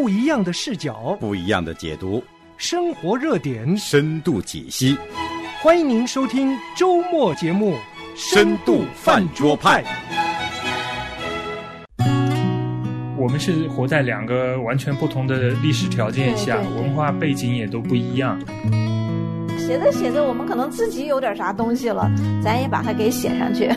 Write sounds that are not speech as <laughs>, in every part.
不一样的视角，不一样的解读，生活热点，深度解析。欢迎您收听周末节目《深度饭桌派》。我们是活在两个完全不同的历史条件下，文化背景也都不一样。写着写着，我们可能自己有点啥东西了，咱也把它给写上去。<laughs>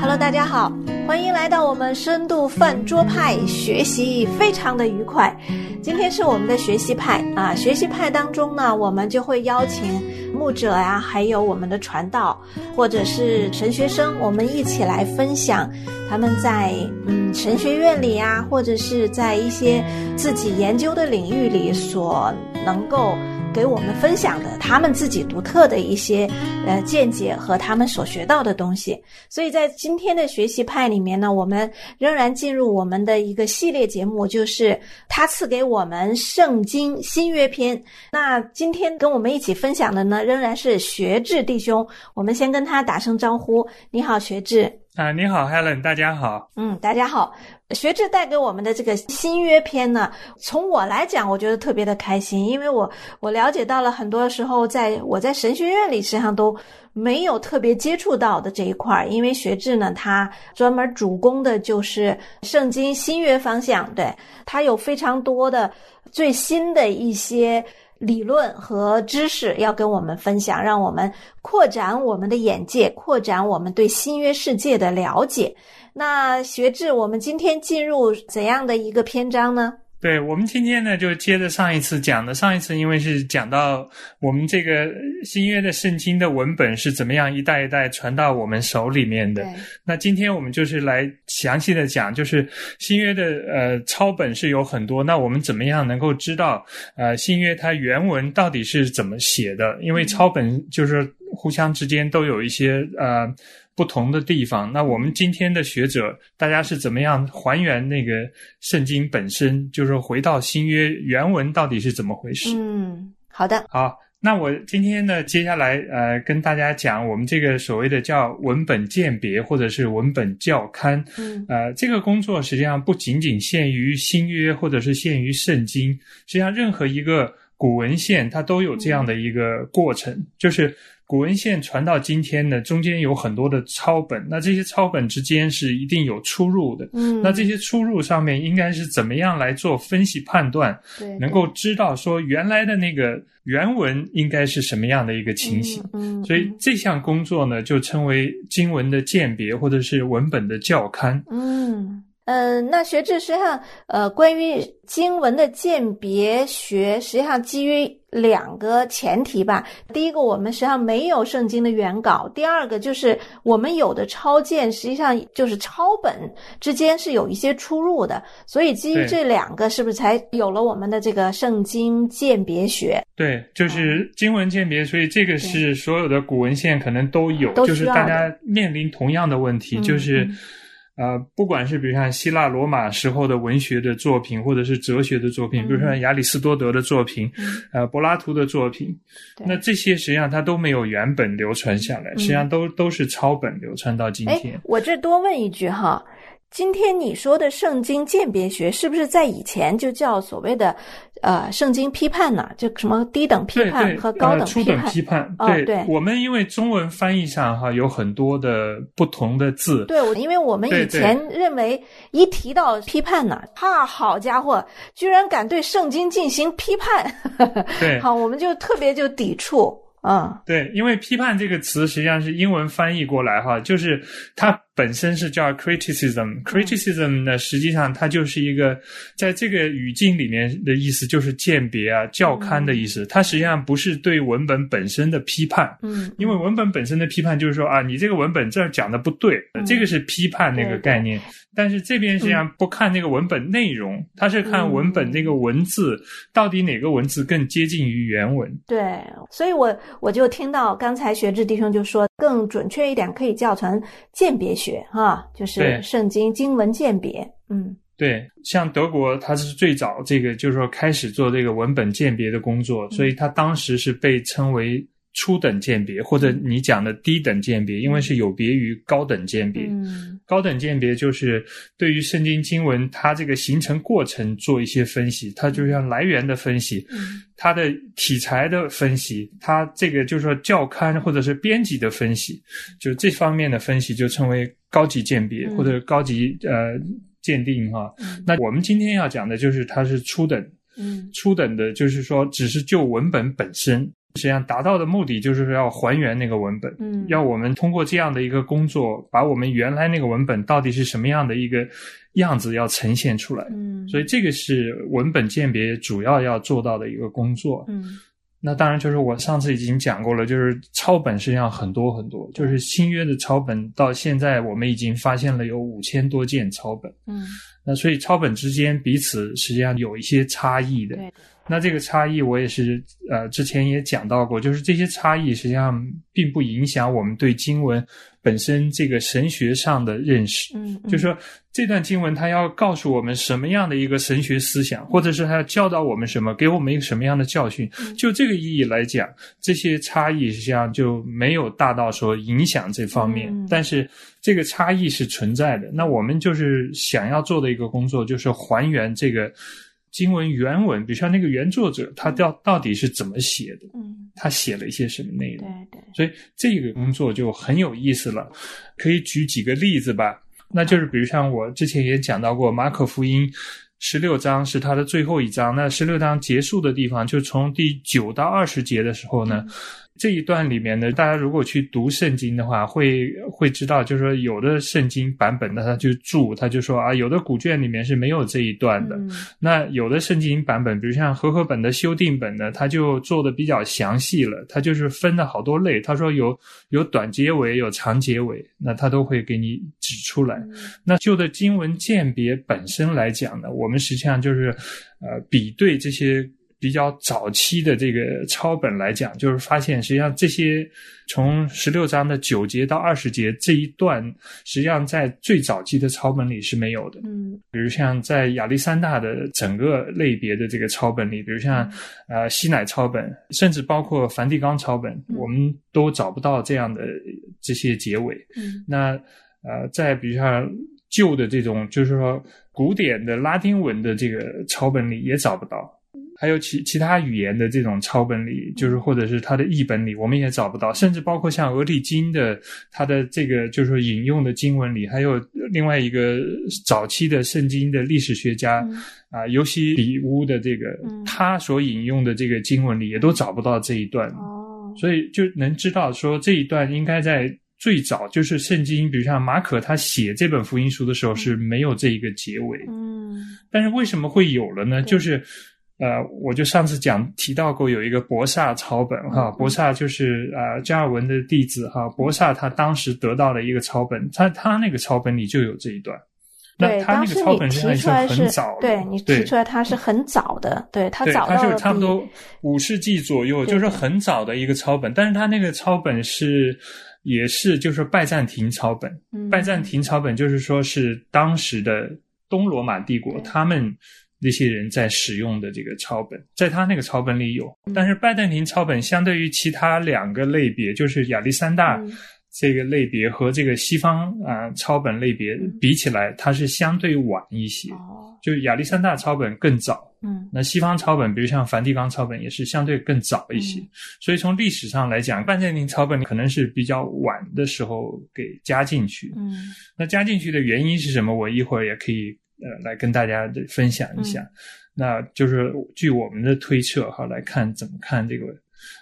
Hello，大家好，欢迎来到我们深度饭桌派，学习非常的愉快。今天是我们的学习派啊，学习派当中呢，我们就会邀请牧者呀，还有我们的传道或者是神学生，我们一起来分享他们在嗯神学院里呀，或者是在一些自己研究的领域里所能够。给我们分享的他们自己独特的一些呃见解和他们所学到的东西，所以在今天的学习派里面呢，我们仍然进入我们的一个系列节目，就是他赐给我们圣经新约篇。那今天跟我们一起分享的呢，仍然是学智弟兄。我们先跟他打声招呼，你好，学智。啊，你好，Helen，大家好。嗯，大家好。学智带给我们的这个新约篇呢，从我来讲，我觉得特别的开心，因为我我了解到了很多时候，在我在神学院里实际上都没有特别接触到的这一块儿，因为学智呢，他专门主攻的就是圣经新约方向，对他有非常多的最新的一些。理论和知识要跟我们分享，让我们扩展我们的眼界，扩展我们对新约世界的了解。那学志，我们今天进入怎样的一个篇章呢？对我们今天呢，就接着上一次讲的。上一次因为是讲到我们这个新约的圣经的文本是怎么样一代一代传到我们手里面的。那今天我们就是来详细的讲，就是新约的呃抄本是有很多。那我们怎么样能够知道呃新约它原文到底是怎么写的？因为抄本就是互相之间都有一些呃。不同的地方，那我们今天的学者，大家是怎么样还原那个圣经本身？就是回到新约原文到底是怎么回事？嗯，好的。好，那我今天呢，接下来呃，跟大家讲我们这个所谓的叫文本鉴别或者是文本校勘。嗯，呃，这个工作实际上不仅仅限于新约或者是限于圣经，实际上任何一个古文献它都有这样的一个过程，就是。古文献传到今天呢，中间有很多的抄本，那这些抄本之间是一定有出入的。嗯，那这些出入上面应该是怎么样来做分析判断？对，能够知道说原来的那个原文应该是什么样的一个情形。嗯，所以这项工作呢，就称为经文的鉴别或者是文本的校勘。嗯。嗯，那学制实际上，呃，关于经文的鉴别学，实际上基于两个前提吧。第一个，我们实际上没有圣经的原稿；第二个，就是我们有的抄件，实际上就是抄本之间是有一些出入的。所以，基于这两个，是不是才有了我们的这个圣经鉴别学？对，就是经文鉴别。所以，这个是所有的古文献可能都有，就是大家面临同样的问题，就是。呃，不管是比如像希腊罗马时候的文学的作品，或者是哲学的作品，比如说亚里士多德的作品，呃，柏拉图的作品，那这些实际上它都没有原本流传下来，实际上都都是抄本流传到今天。我这多问一句哈。今天你说的圣经鉴别学是不是在以前就叫所谓的呃圣经批判呢？就什么低等批判和高等批判？批判。对对，我们因为中文翻译上哈有很多的不同的字。对，因为我们以前认为一提到批判呢，哈，好家伙，居然敢对圣经进行批判，对，<laughs> 好，我们就特别就抵触。啊，对，因为批判这个词实际上是英文翻译过来哈，就是它本身是叫 criticism，criticism 呢实际上它就是一个在这个语境里面的意思就是鉴别啊、教刊的意思，它实际上不是对文本本身的批判，嗯，因为文本本身的批判就是说啊，你这个文本这儿讲的不对，这个是批判那个概念。但是这边实际上不看那个文本内容，它是看文本那个文字到底哪个文字更接近于原文。对，所以我我就听到刚才学智弟兄就说，更准确一点可以叫成鉴别学，哈，就是圣经经文鉴别。嗯，对，像德国，它是最早这个就是说开始做这个文本鉴别的工作，所以它当时是被称为。初等鉴别，或者你讲的低等鉴别，因为是有别于高等鉴别。嗯。高等鉴别就是对于圣经经文它这个形成过程做一些分析，它就像来源的分析，嗯。它的题材的分析，它这个就是说教刊或者是编辑的分析，就这方面的分析就称为高级鉴别嗯。或者高级呃鉴定哈。嗯。那我们今天要讲的就是它是初等，嗯。初等的就是说只是就文本本身，实际上达到的目的就是要还原那个文本。嗯，要我们通过这样的一个工作，把我们原来那个文本到底是什么样的一个样子要呈现出来。嗯，所以这个是文本鉴别主要要做到的一个工作。嗯那当然就是我上次已经讲过了，就是抄本实际上很多很多，就是新约的抄本到现在我们已经发现了有五千多件抄本。嗯那所以抄本之间彼此实际上有一些差异的。对那这个差异我也是呃之前也讲到过，就是这些差异实际上并不影响我们对经文本身这个神学上的认识。嗯，就是说这段经文它要告诉我们什么样的一个神学思想，或者是它要教导我们什么，给我们一个什么样的教训。嗯就这个意义来讲，这些差异实际上就没有大到说影响这方面，嗯但是这个差异是存在的。那我们就是想要做的一个工作，就是还原这个经文原文，比如像那个原作者他到到底是怎么写的，嗯他写了一些什么内容对。对所以这个工作就很有意思了，可以举几个例子吧。那就是比如像我之前也讲到过，马可福音十六章是他的最后一章。那十六章结束的地方，就从第九到二十节的时候呢，这一段里面呢，大家如果去读圣经的话，会会知道，就是说有的圣经版本呢，他就注，他就说啊，有的古卷里面是没有这一段的。嗯那有的圣经版本，比如像和合本的修订本呢，它就做的比较详细了，它就是分了好多类。他说有有短结尾，有长结尾，那他都会给你指出来。嗯那就的经文鉴别本身来讲呢，我们实际上就是呃比对这些比较早期的这个抄本来讲，就是发现实际上这些从十六章的九节到二十节这一段，实际上在最早期的抄本里是没有的。嗯比如像在亚历山大的整个类别的这个抄本里，比如像呃西乃抄本，甚至包括梵蒂冈抄本，嗯我们都找不到这样的这些结尾。嗯那呃，在比如像旧的这种，就是说古典的拉丁文的这个抄本里也找不到。还有其其他语言的这种抄本里，就是或者是它的译本里，我们也找不到，甚至包括像俄利金的它的这个就是说引用的经文里，还有另外一个早期的圣经的历史学家嗯。啊、尤西比乌的这个嗯。他所引用的这个经文里，也都找不到这一段。哦，所以就能知道说这一段应该在最早就是圣经，比如像马可他写这本福音书的时候是没有这一个结尾，嗯。但是为什么会有了呢？就是。呃，我就上次讲提到过有一个博萨抄本哈，嗯博萨就是呃加尔文的弟子哈，博萨他当时得到了一个抄本，他他那个抄本里就有这一段，那对，他那个当时你抄本是上是很早，的，对你提出来他是很早的，对他早到了比差不多五世纪左右，就是很早的一个抄本。但是他那个抄本是也是就是拜占庭抄本，嗯。拜占庭抄本就是说是当时的东罗马帝国他们那些人在使用的这个抄本，在他那个抄本里有。嗯但是拜占庭抄本相对于其他两个类别，就是亚历山大嗯这个类别和这个西方啊、抄本类别嗯比起来，它是相对晚一些。哦，就亚历山大抄本更早，嗯那西方抄本，比如像梵蒂冈抄本，也是相对更早一些。嗯所以从历史上来讲，拜占庭抄本可能是比较晚的时候给加进去。嗯那加进去的原因是什么？我一会儿也可以呃来跟大家分享一下。嗯那就是据我们的推测哈来看怎么看这个。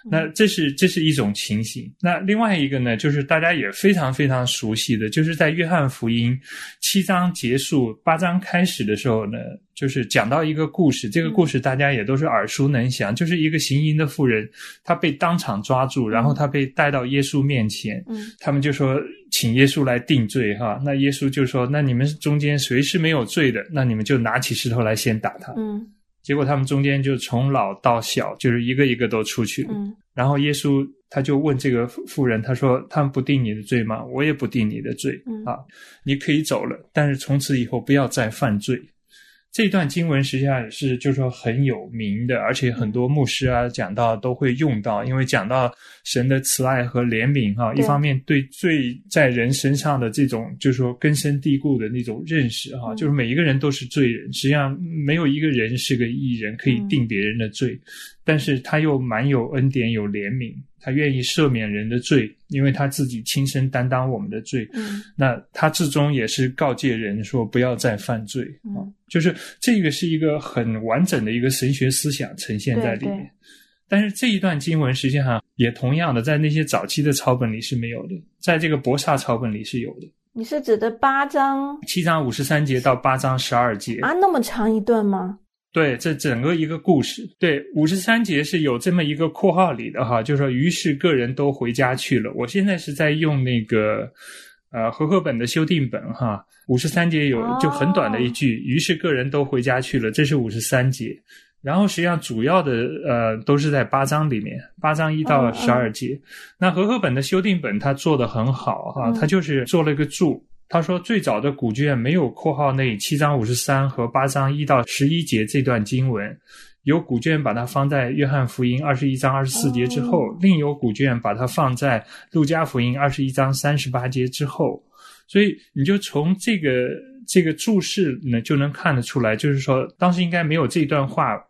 嗯那这是这是一种情形。那另外一个呢，就是大家也非常非常熟悉的，就是在约翰福音七章结束、八章开始的时候呢，就是讲到一个故事。这个故事大家也都是耳熟能详，就是一个行淫的妇人，她被当场抓住，然后她被带到耶稣面前，嗯他们就说请耶稣来定罪哈。那耶稣就说：那你们中间谁是没有罪的，那你们就拿起石头来先打他。嗯结果他们中间就从老到小，就是一个一个都出去。嗯然后耶稣他就问这个妇人，他说：“他们不定你的罪吗？我也不定你的罪、嗯啊，你可以走了，但是从此以后不要再犯罪。”这段经文实际上也是就是说很有名的，而且很多牧师啊讲到都会用到，因为讲到神的慈爱和怜悯哈，一方面对罪在人身上的这种就是说根深蒂固的那种认识哈，就是每一个人都是罪人，实际上没有一个人是个义人可以定别人的罪，但是他又蛮有恩典有怜悯。他愿意赦免人的罪，因为他自己亲身担当我们的罪。嗯，那他至终也是告诫人说不要再犯罪。嗯，就是这个是一个很完整的一个神学思想呈现在里面。但是这一段经文实际上也同样的在那些早期的抄本里是没有的，在这个博萨抄本里是有的。你是指的八章七章五十三节到八章十二节啊？那么长一段吗？对，这整个一个故事，对五十三节是有这么一个括号里的哈，就是说，于是个人都回家去了。我现在是在用那个呃和合本的修订本哈，五十三节有就很短的一句，于是个人都回家去了，这是五十三节。然后实际上主要的呃都是在八章里面，八章一到十二节。那和合本的修订本它做的很好哈，它就是做了一个注。他说，最早的古卷没有括号内七章五十三和八章一到十一节这段经文，有古卷把它放在约翰福音二十一章二十四节之后，另有古卷把它放在路加福音二十一章三十八节之后，所以你就从这个这个注释呢就能看得出来，就是说当时应该没有这段话。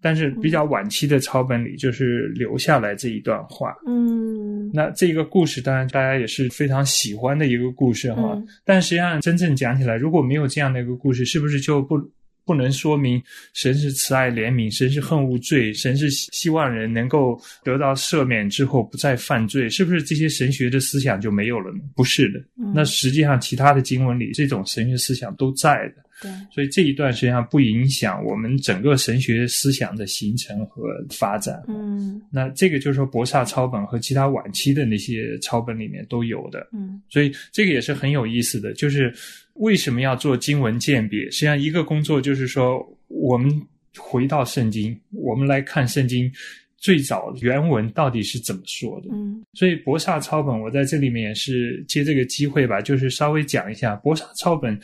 但是比较晚期的抄本里，就是留下来这一段话。嗯，那这个故事当然大家也是非常喜欢的一个故事哈。但实际上真正讲起来，如果没有这样的一个故事，是不是就不不能说明神是慈爱怜悯，神是恨恶罪，神是希望人能够得到赦免之后不再犯罪？是不是这些神学的思想就没有了呢？不是的。那实际上其他的经文里，这种神学思想都在的。对，所以这一段实际上不影响我们整个神学思想的形成和发展。嗯，那这个就是说，博萨抄本和其他晚期的那些抄本里面都有的。嗯，所以这个也是很有意思的，就是为什么要做经文鉴别？实际上，一个工作就是说，我们回到圣经，我们来看圣经最早原文到底是怎么说的。嗯，所以博萨抄本，我在这里面也是借这个机会吧，就是稍微讲一下博萨抄本。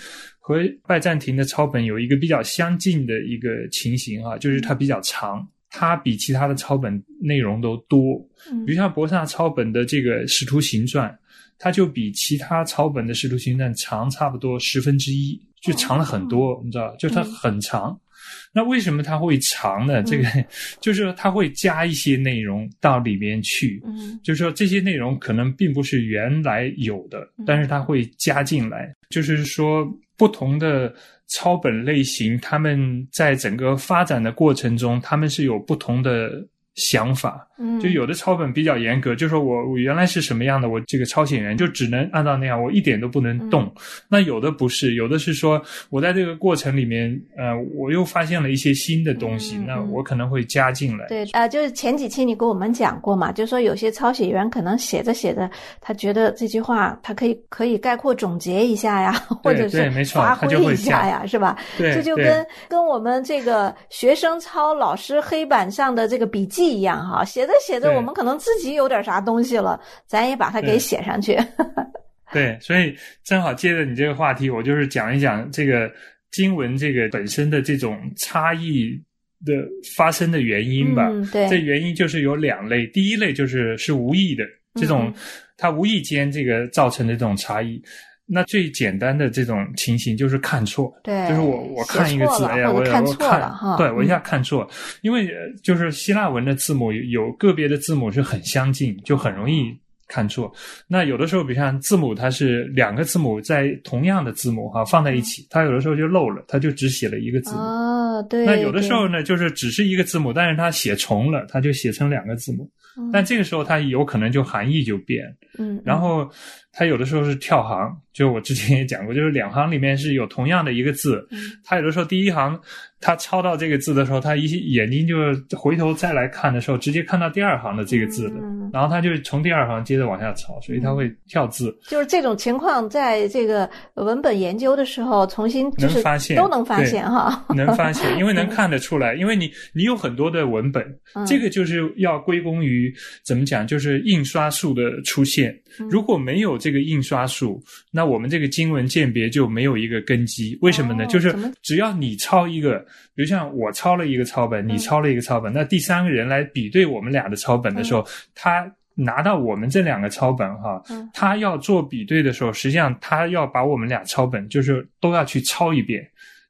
和拜占庭的抄本有一个比较相近的一个情形哈，就是它比较长，它比其他的抄本内容都多。比如像博萨抄本的这个《使徒行传》，它就比其他抄本的《使徒行传》长差不多十分之一，就长了很多，你知道，就它很长。那为什么它会长呢？这个 <laughs> 就是说它会加一些内容到里面去，嗯，就是说这些内容可能并不是原来有的，但是它会加进来，就是说。不同的抄本类型，他们在整个发展的过程中，他们是有不同的。想法，嗯，就有的抄本比较严格，就说我我原来是什么样的，我这个抄写员就只能按照那样，我一点都不能动。那有的不是，有的是说我在这个过程里面，呃，我又发现了一些新的东西，那我可能会加进来。对，呃，就是前几期你跟我们讲过嘛，就说有些抄写员可能写着写着，他觉得这句话他可以可以概括总结一下呀，<laughs> 或者是发挥一下呀，是吧？对，这就跟跟我们这个学生抄老师黑板上的这个笔记。一样哈，写着写着，我们可能自己有点啥东西了，咱也把它给写上去。<laughs> 对，所以正好借着你这个话题，我就是讲一讲这个经文这个本身的这种差异的发生的原因吧。对，这原因就是有两类，第一类就是是无意的这种，它无意间这个造成的这种差异。那最简单的这种情形就是看错，对，就是我我看一个字，哎呀，我看错了哈，对我一下看错，因为就是希腊文的字母有个别的字母是很相近，就很容易看错。那有的时候，比如像字母，它是两个字母在同样的字母哈放在一起，它有的时候就漏了，它就只写了一个字母。哦，对。那有的时候呢，就是只是一个字母，但是它写重了，它就写成两个字母。但这个时候它有可能就含义就变。嗯。然后它有的时候是跳行。就我之前也讲过，就是两行里面是有同样的一个字，他有的时候第一行他抄到这个字的时候，他一眼睛就回头再来看的时候，直接看到第二行的这个字的，然后他就从第二行接着往下抄，所以他会跳字。就是这种情况，在这个文本研究的时候，重新就是发现都能发现哈，能发现，<laughs> 因为能看得出来，因为你你有很多的文本，这个就是要归功于怎么讲，就是印刷术的出现。如果没有这个印刷术，那那我们这个经文鉴别就没有一个根基。为什么呢？就是只要你抄一个，比如像我抄了一个抄本，你抄了一个抄本，那第三个人来比对我们俩的抄本的时候，他拿到我们这两个抄本哈，他要做比对的时候，实际上他要把我们俩抄本就是都要去抄一遍。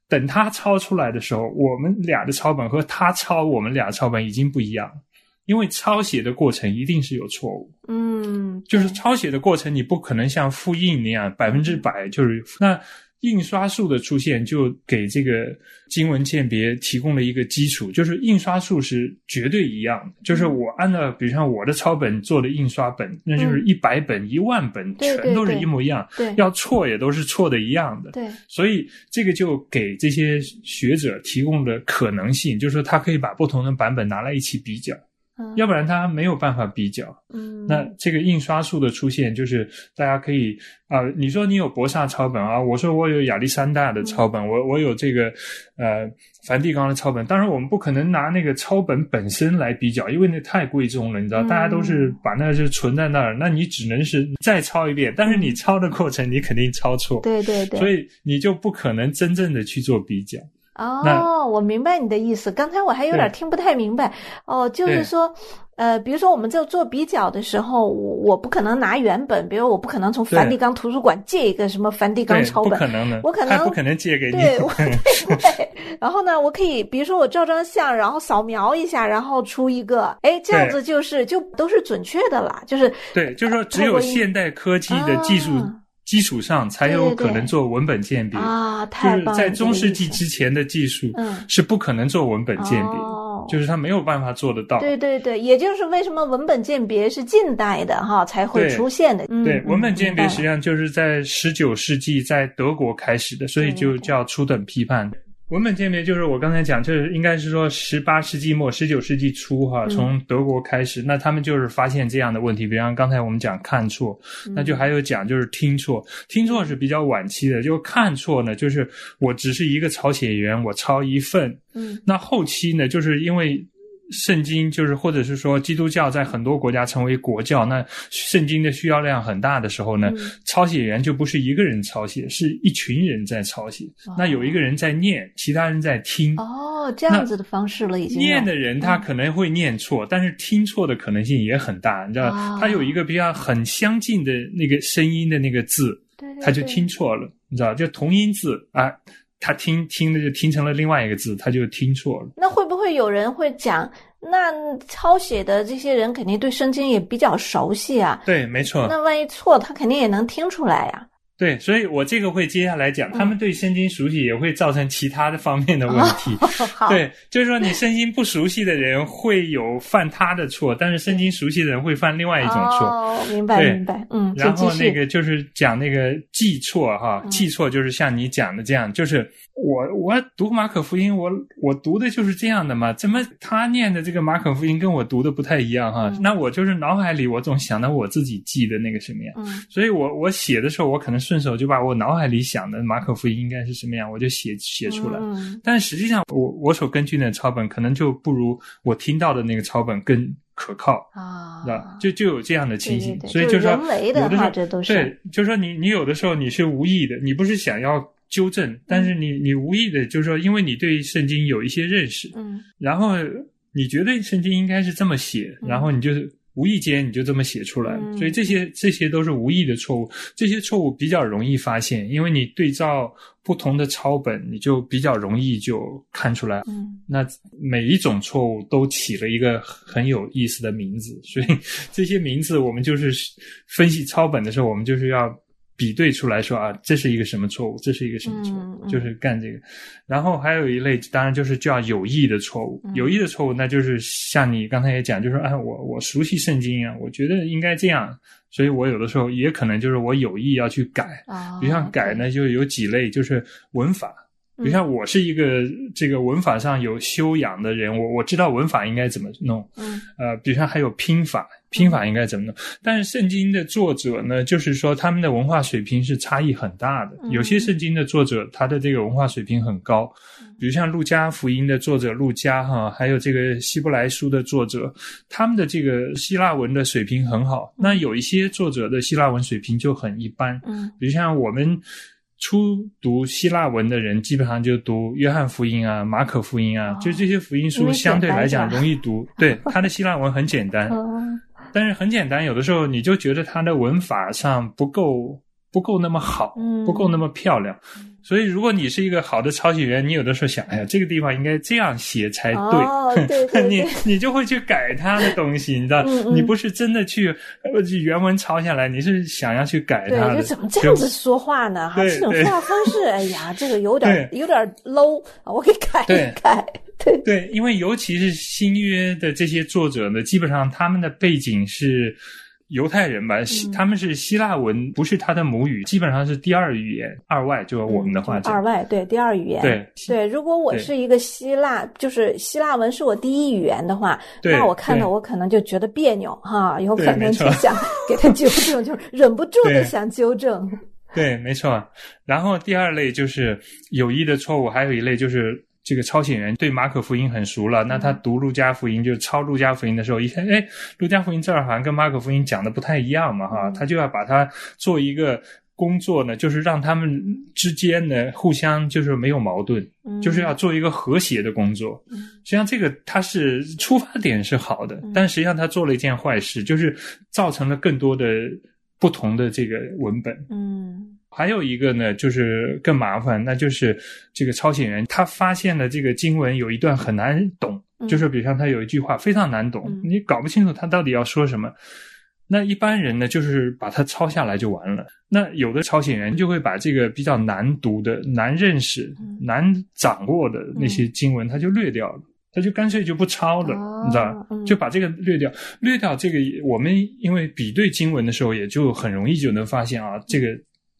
等他抄出来的时候，我们俩的抄本和他抄我们俩抄本已经不一样。因为抄写的过程一定是有错误，嗯，就是抄写的过程，你不可能像复印那样百分之百就是那印刷术的出现就给这个经文鉴别提供了一个基础，就是印刷术是绝对一样的，就是我按照比如像我的抄本做的印刷本，那就是一百本一万本全都是一模一样，对，要错也都是错的一样的，对，所以这个就给这些学者提供了可能性，就是说他可以把不同的版本拿来一起比较。要不然他没有办法比较。嗯，那这个印刷术的出现，就是大家可以啊，你说你有博萨抄本啊，我说我有亚历山大的抄本，我我有这个呃梵蒂冈的抄本。当然，我们不可能拿那个抄本本身来比较，因为那太贵重了，你知道，大家都是把那就存在那儿，那你只能是再抄一遍。但是你抄的过程，你肯定抄错。对对对。所以你就不可能真正的去做比较。哦，我明白你的意思。刚才我还有点听不太明白。哦，就是说，呃，比如说我们在做比较的时候，我我不可能拿原本，比如我不可能从梵蒂冈图书馆借一个什么梵蒂冈抄本，不可能的，我可能不可能借给你。<laughs> 对对。然后呢，我可以，比如说我照张相，然后扫描一下，然后出一个，哎，这样子就是就都是准确的啦。就是对，就是说只有现代科技的技术。基础上才有可能做文本鉴别。啊，就是在中世纪之前的技术是不可能做文本鉴别，就是他没有办法做得到。对对对，也就是为什么文本鉴别是近代的哈才会出现的。对，文本鉴别实际上就是在十九世纪在德国开始的，所以就叫初等批判。文本鉴别就是我刚才讲，就是应该是说十八世纪末、十九世纪初哈，从德国开始，那他们就是发现这样的问题，比方刚才我们讲看错，那就还有讲就是听错，听错是比较晚期的，就看错呢，就是我只是一个抄写员，我抄一份，嗯，那后期呢，就是因为。圣经就是，或者是说，基督教在很多国家成为国教，那圣经的需要量很大的时候呢，抄写员就不是一个人抄写，是一群人在抄写。那有一个人在念，其他人在听。哦，这样子的方式了，已经。念的人他可能会念错，但是听错的可能性也很大，你知道，他有一个比较很相近的那个声音的那个字，他就听错了，你知道，就同音字啊。他听听的就听成了另外一个字，他就听错了。那会不会有人会讲？那抄写的这些人肯定对圣经也比较熟悉啊。对，没错。那万一错，他肯定也能听出来呀。对，所以我这个会接下来讲，他们对圣经熟悉也会造成其他的方面的问题。<laughs> 对，就是说你圣经不熟悉的人会有犯他的错，但是圣经熟悉的人会犯另外一种错。哦，明白明白，嗯。然后那个就是讲那个记错哈，记错就是像你讲的这样，就是我我读马可福音，我我读的就是这样的嘛，怎么他念的这个马可福音跟我读的不太一样哈？那我就是脑海里我总想到我自己记的那个什么样，所以我我写的时候我可能。顺手就把我脑海里想的马可福音应该是什么样，我就写写出来。但实际上，我我所根据的抄本可能就不如我听到的那个抄本更可靠啊，那就就有这样的情形。所以就说，有的时候这都是对，就是说你你有的时候你是无意的，你不是想要纠正，但是你你无意的，就是说，因为你对圣经有一些认识，嗯，然后你觉得圣经应该是这么写，然后你就。无意间你就这么写出来，所以这些这些都是无意的错误。这些错误比较容易发现，因为你对照不同的抄本，你就比较容易就看出来。嗯，那每一种错误都起了一个很有意思的名字，所以这些名字我们就是分析抄本的时候，我们就是要。比对出来说啊，这是一个什么错误？这是一个什么错误？就是干这个。然后还有一类，当然就是叫有意的错误。有意的错误，那就是像你刚才也讲，就是哎，我我熟悉圣经啊，我觉得应该这样，所以我有的时候也可能就是我有意要去改。啊，比如像改呢，就有几类，就是文法。比如像我是一个这个文法上有修养的人，我我知道文法应该怎么弄。嗯呃，比如像还有拼法，拼法应该怎么弄？但是圣经的作者呢，就是说他们的文化水平是差异很大的。嗯有些圣经的作者，他的这个文化水平很高，比如像路加福音的作者路加哈，还有这个希伯来书的作者，他们的这个希腊文的水平很好。那有一些作者的希腊文水平就很一般，嗯比如像我们初读希腊文的人，基本上就读约翰福音啊、马可福音啊，哦。就这些福音书相对来讲容易读。<laughs> 对，它的希腊文很简单，嗯但是很简单，有的时候你就觉得它的文法上不够不够那么好，嗯不够那么漂亮。所以，如果你是一个好的抄写员，你有的时候想，哎呀，这个地方应该这样写才对，哦对对 <laughs> 你对你就会去改他的东西，你知道，嗯嗯你不是真的去呃原文抄下来，你是想要去改它对，的。就怎么这样子说话呢？哈，这种说话方式，哎呀，这个有点有点 low 啊，我给改一改。对，对，因为尤其是新约的这些作者呢，基本上他们的背景是犹太人吧，希他们是希腊文不是他的母语，基本上是第二语言，二外，就是我们的话嗯。二外对第二语言。对对，如果我是一个希腊，就是希腊文是我第一语言的话，那我看到我可能就觉得别扭哈，有可能就想给他纠正，就是忍不住的想纠正。对，没错。然后第二类就是有意的错误，还有一类就是这个抄写员对马可福音很熟了，那他读路加福音就抄路加福音的时候，一看，哎，路加福音这儿好像跟马可福音讲的不太一样嘛，哈，他就要把它做一个。工作呢，就是让他们之间呢互相就是没有矛盾，嗯就是要做一个和谐的工作。嗯实际上，这个他是出发点是好的，但实际上他做了一件坏事，就是造成了更多的不同的这个文本。嗯还有一个呢，就是更麻烦，那就是这个抄写人他发现了这个经文有一段很难懂，嗯就是比如像他有一句话非常难懂，嗯你搞不清楚他到底要说什么。那一般人呢，就是把它抄下来就完了。那有的抄写员就会把这个比较难读的、难认识、嗯难掌握的那些经文，他就略掉了。他就干脆就不抄了，哦你知道吧就把这个略掉，略掉这个。我们因为比对经文的时候，也就很容易就能发现啊，这个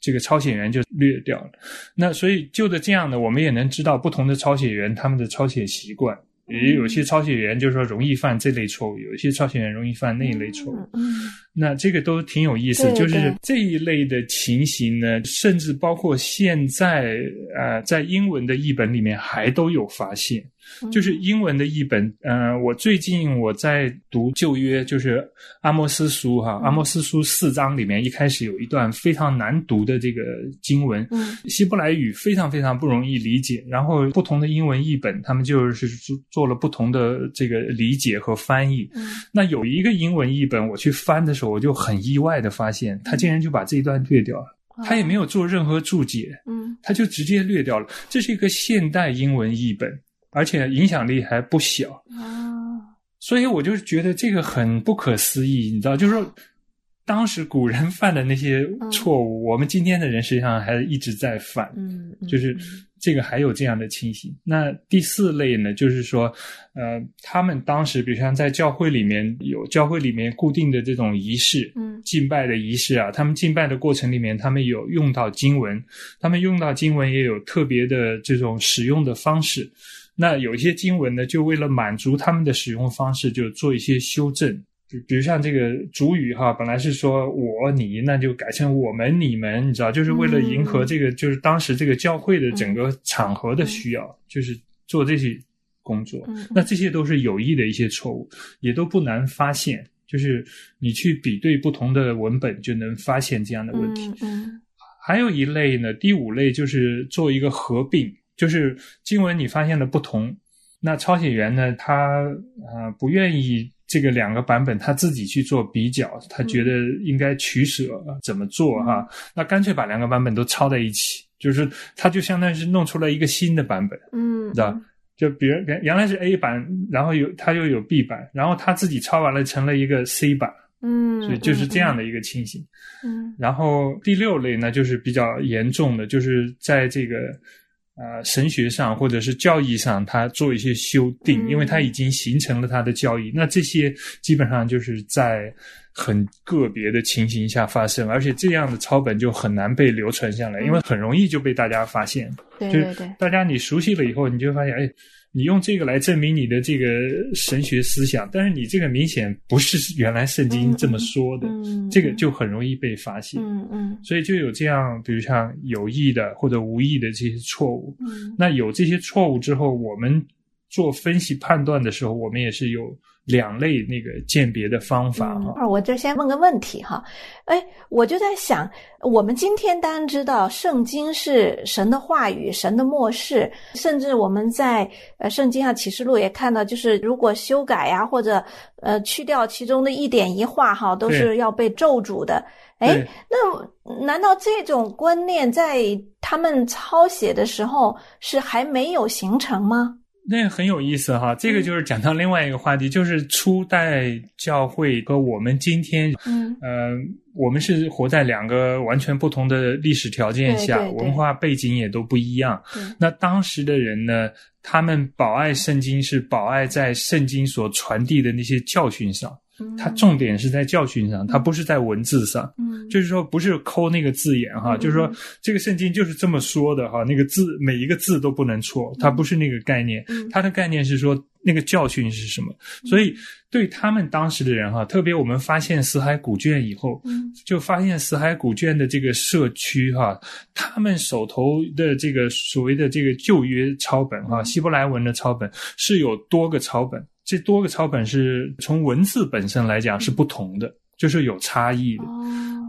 这个抄写员就略掉了。那所以就着这样呢，我们也能知道不同的抄写员他们的抄写习惯。也有些抄写员就是说容易犯这类错误，有一些抄写员容易犯那一类错误。嗯嗯那这个都挺有意思，对就是这一类的情形呢，甚至包括现在呃，在英文的译本里面还都有发现。嗯就是英文的译本，呃，我最近我在读旧约，就是阿摩斯书哈，阿摩斯书四章里面一开始有一段非常难读的这个经文，嗯希伯来语非常非常不容易理解，然后不同的英文译本，他们就是做做了不同的这个理解和翻译。嗯那有一个英文译本，我去翻的时候，我就很意外的发现，他竟然就把这一段略掉了，他也没有做任何注解，嗯他就直接略掉了。这是一个现代英文译本，而且影响力还不小，啊所以我就觉得这个很不可思议，你知道，就是说。当时古人 <laughs> 犯的那些错误，我们今天的人实际上还一直在犯。嗯，嗯就是这个还有这样的情形。那第四类呢，就是说，呃，他们当时比如像在教会里面有教会里面固定的这种仪式，嗯敬拜的仪式啊，他们敬拜的过程里面，他们有用到经文，他们用到经文也有特别的这种使用的方式。那有一些经文呢，就为了满足他们的使用方式，就做一些修正。比比如像这个主语哈，本来是说我你，那就改成我们你们，你知道，就是为了迎合这个，就是当时这个教会的整个场合的需要，就是做这些工作。嗯那这些都是有意的一些错误，也都不难发现。就是你去比对不同的文本，就能发现这样的问题。嗯嗯还有一类呢，第五类就是做一个合并，就是经文你发现了不同，那抄写员呢，他啊、呃不愿意这个两个版本他自己去做比较，他觉得应该取舍怎么做哈、那干脆把两个版本都抄在一起，就是他就相当于是弄出了一个新的版本，嗯，知道？就比如原原来是 A 版，然后有他又有 B 版，然后他自己抄完了成了一个 C 版，嗯，所以就是这样的一个情形。嗯然后第六类呢，就是比较严重的，就是在这个呃神学上或者是教义上，他做一些修订，嗯因为他已经形成了他的教义。那这些基本上就是在很个别的情形下发生，而且这样的抄本就很难被流传下来，因为很容易就被大家发现。对对对，大家你熟悉了以后，你就发现，哎，你用这个来证明你的这个神学思想，但是你这个明显不是原来圣经这么说的，这个就很容易被发现。嗯嗯，所以就有这样，比如像有意的或者无意的这些错误。嗯，那有这些错误之后，我们做分析判断的时候，我们也是有。两类那个鉴别的方法哈，我这先问个问题哈，哎，我就在想，我们今天当然知道圣经是神的话语，神的末世，甚至我们在呃圣经啊启示录也看到，就是如果修改呀或者呃去掉其中的一点一画哈，都是要被咒诅的。哎，那难道这种观念在他们抄写的时候是还没有形成吗？那很有意思哈，这个就是讲到另外一个话题，就是初代教会和我们今天，嗯，呃，我们是活在两个完全不同的历史条件下，文化背景也都不一样。那当时的人呢，他们保爱圣经是保爱在圣经所传递的那些教训上。它重点是在教训上，它不是在文字上。嗯，就是说不是抠那个字眼哈，就是说这个圣经就是这么说的哈，那个字每一个字都不能错，它不是那个概念。它的概念是说那个教训是什么。所以对他们当时的人哈，特别我们发现死海古卷以后，就发现死海古卷的这个社区哈，他们手头的这个所谓的这个旧约抄本哈，希伯来文的抄本是有多个抄本。这多个抄本是从文字本身来讲是不同的，就是有差异的。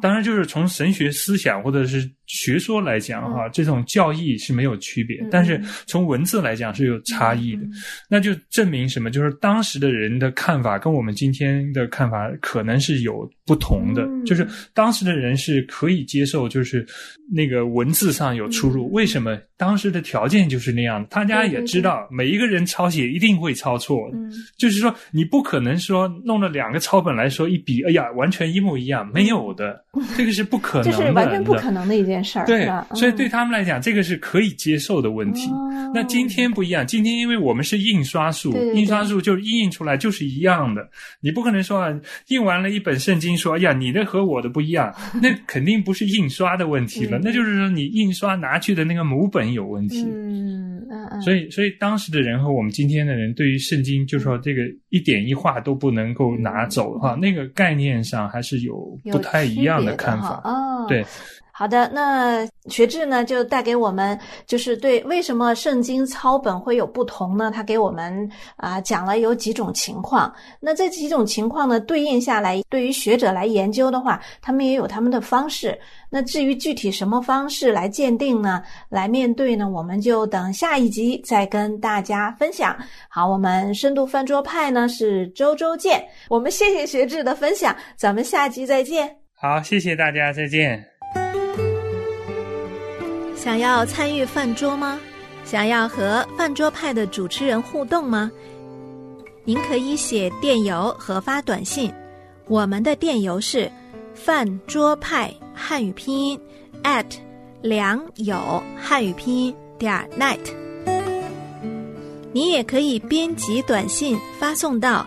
当然，就是从神学思想或者是。学说来讲，哈，这种教义是没有区别，但是从文字来讲是有差异的，那就证明什么？就是当时的人的看法跟我们今天的看法可能是有不同的，就是当时的人是可以接受，就是那个文字上有出入。为什么？当时的条件就是那样，大家也知道，每一个人抄写一定会抄错，就是说你不可能说弄了两个抄本来说一比，哎呀，完全一模一样，没有的，这个是不可能的，这是完全不可能的一件事。对，所以对他们来讲，这个是可以接受的问题。那今天不一样，今天因为我们是印刷术，印刷术就是印出来就是一样的。你不可能说啊，印完了一本圣经，说哎呀，你的和我的不一样，那肯定不是印刷的问题了，那就是说你印刷拿去的那个母本有问题。嗯嗯嗯。所以，所以当时的人和我们今天的人，对于圣经，就说这个一点一画都不能够拿走哈，那个概念上还是有不太一样的看法。哦，对。好的，那学智呢就带给我们，就是对为什么圣经抄本会有不同呢？他给我们啊讲了有几种情况。那这几种情况呢对应下来，对于学者来研究的话，他们也有他们的方式。那至于具体什么方式来鉴定呢？来面对呢？我们就等下一集再跟大家分享。好，我们深度饭桌派呢是周周见。我们谢谢学智的分享，咱们下集再见。好，谢谢大家，再见。想要参与饭桌吗？想要和饭桌派的主持人互动吗？您可以写电邮和发短信，我们的电邮是饭桌派汉语拼音 at 良友汉语拼音点 net。你也可以编辑短信发送到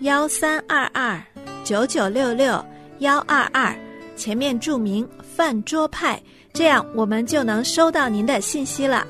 幺三二二九九六六幺二二，前面注明饭桌派。这样，我们就能收到您的信息了。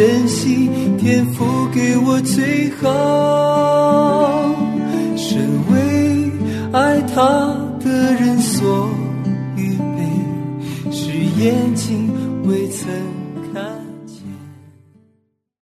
珍惜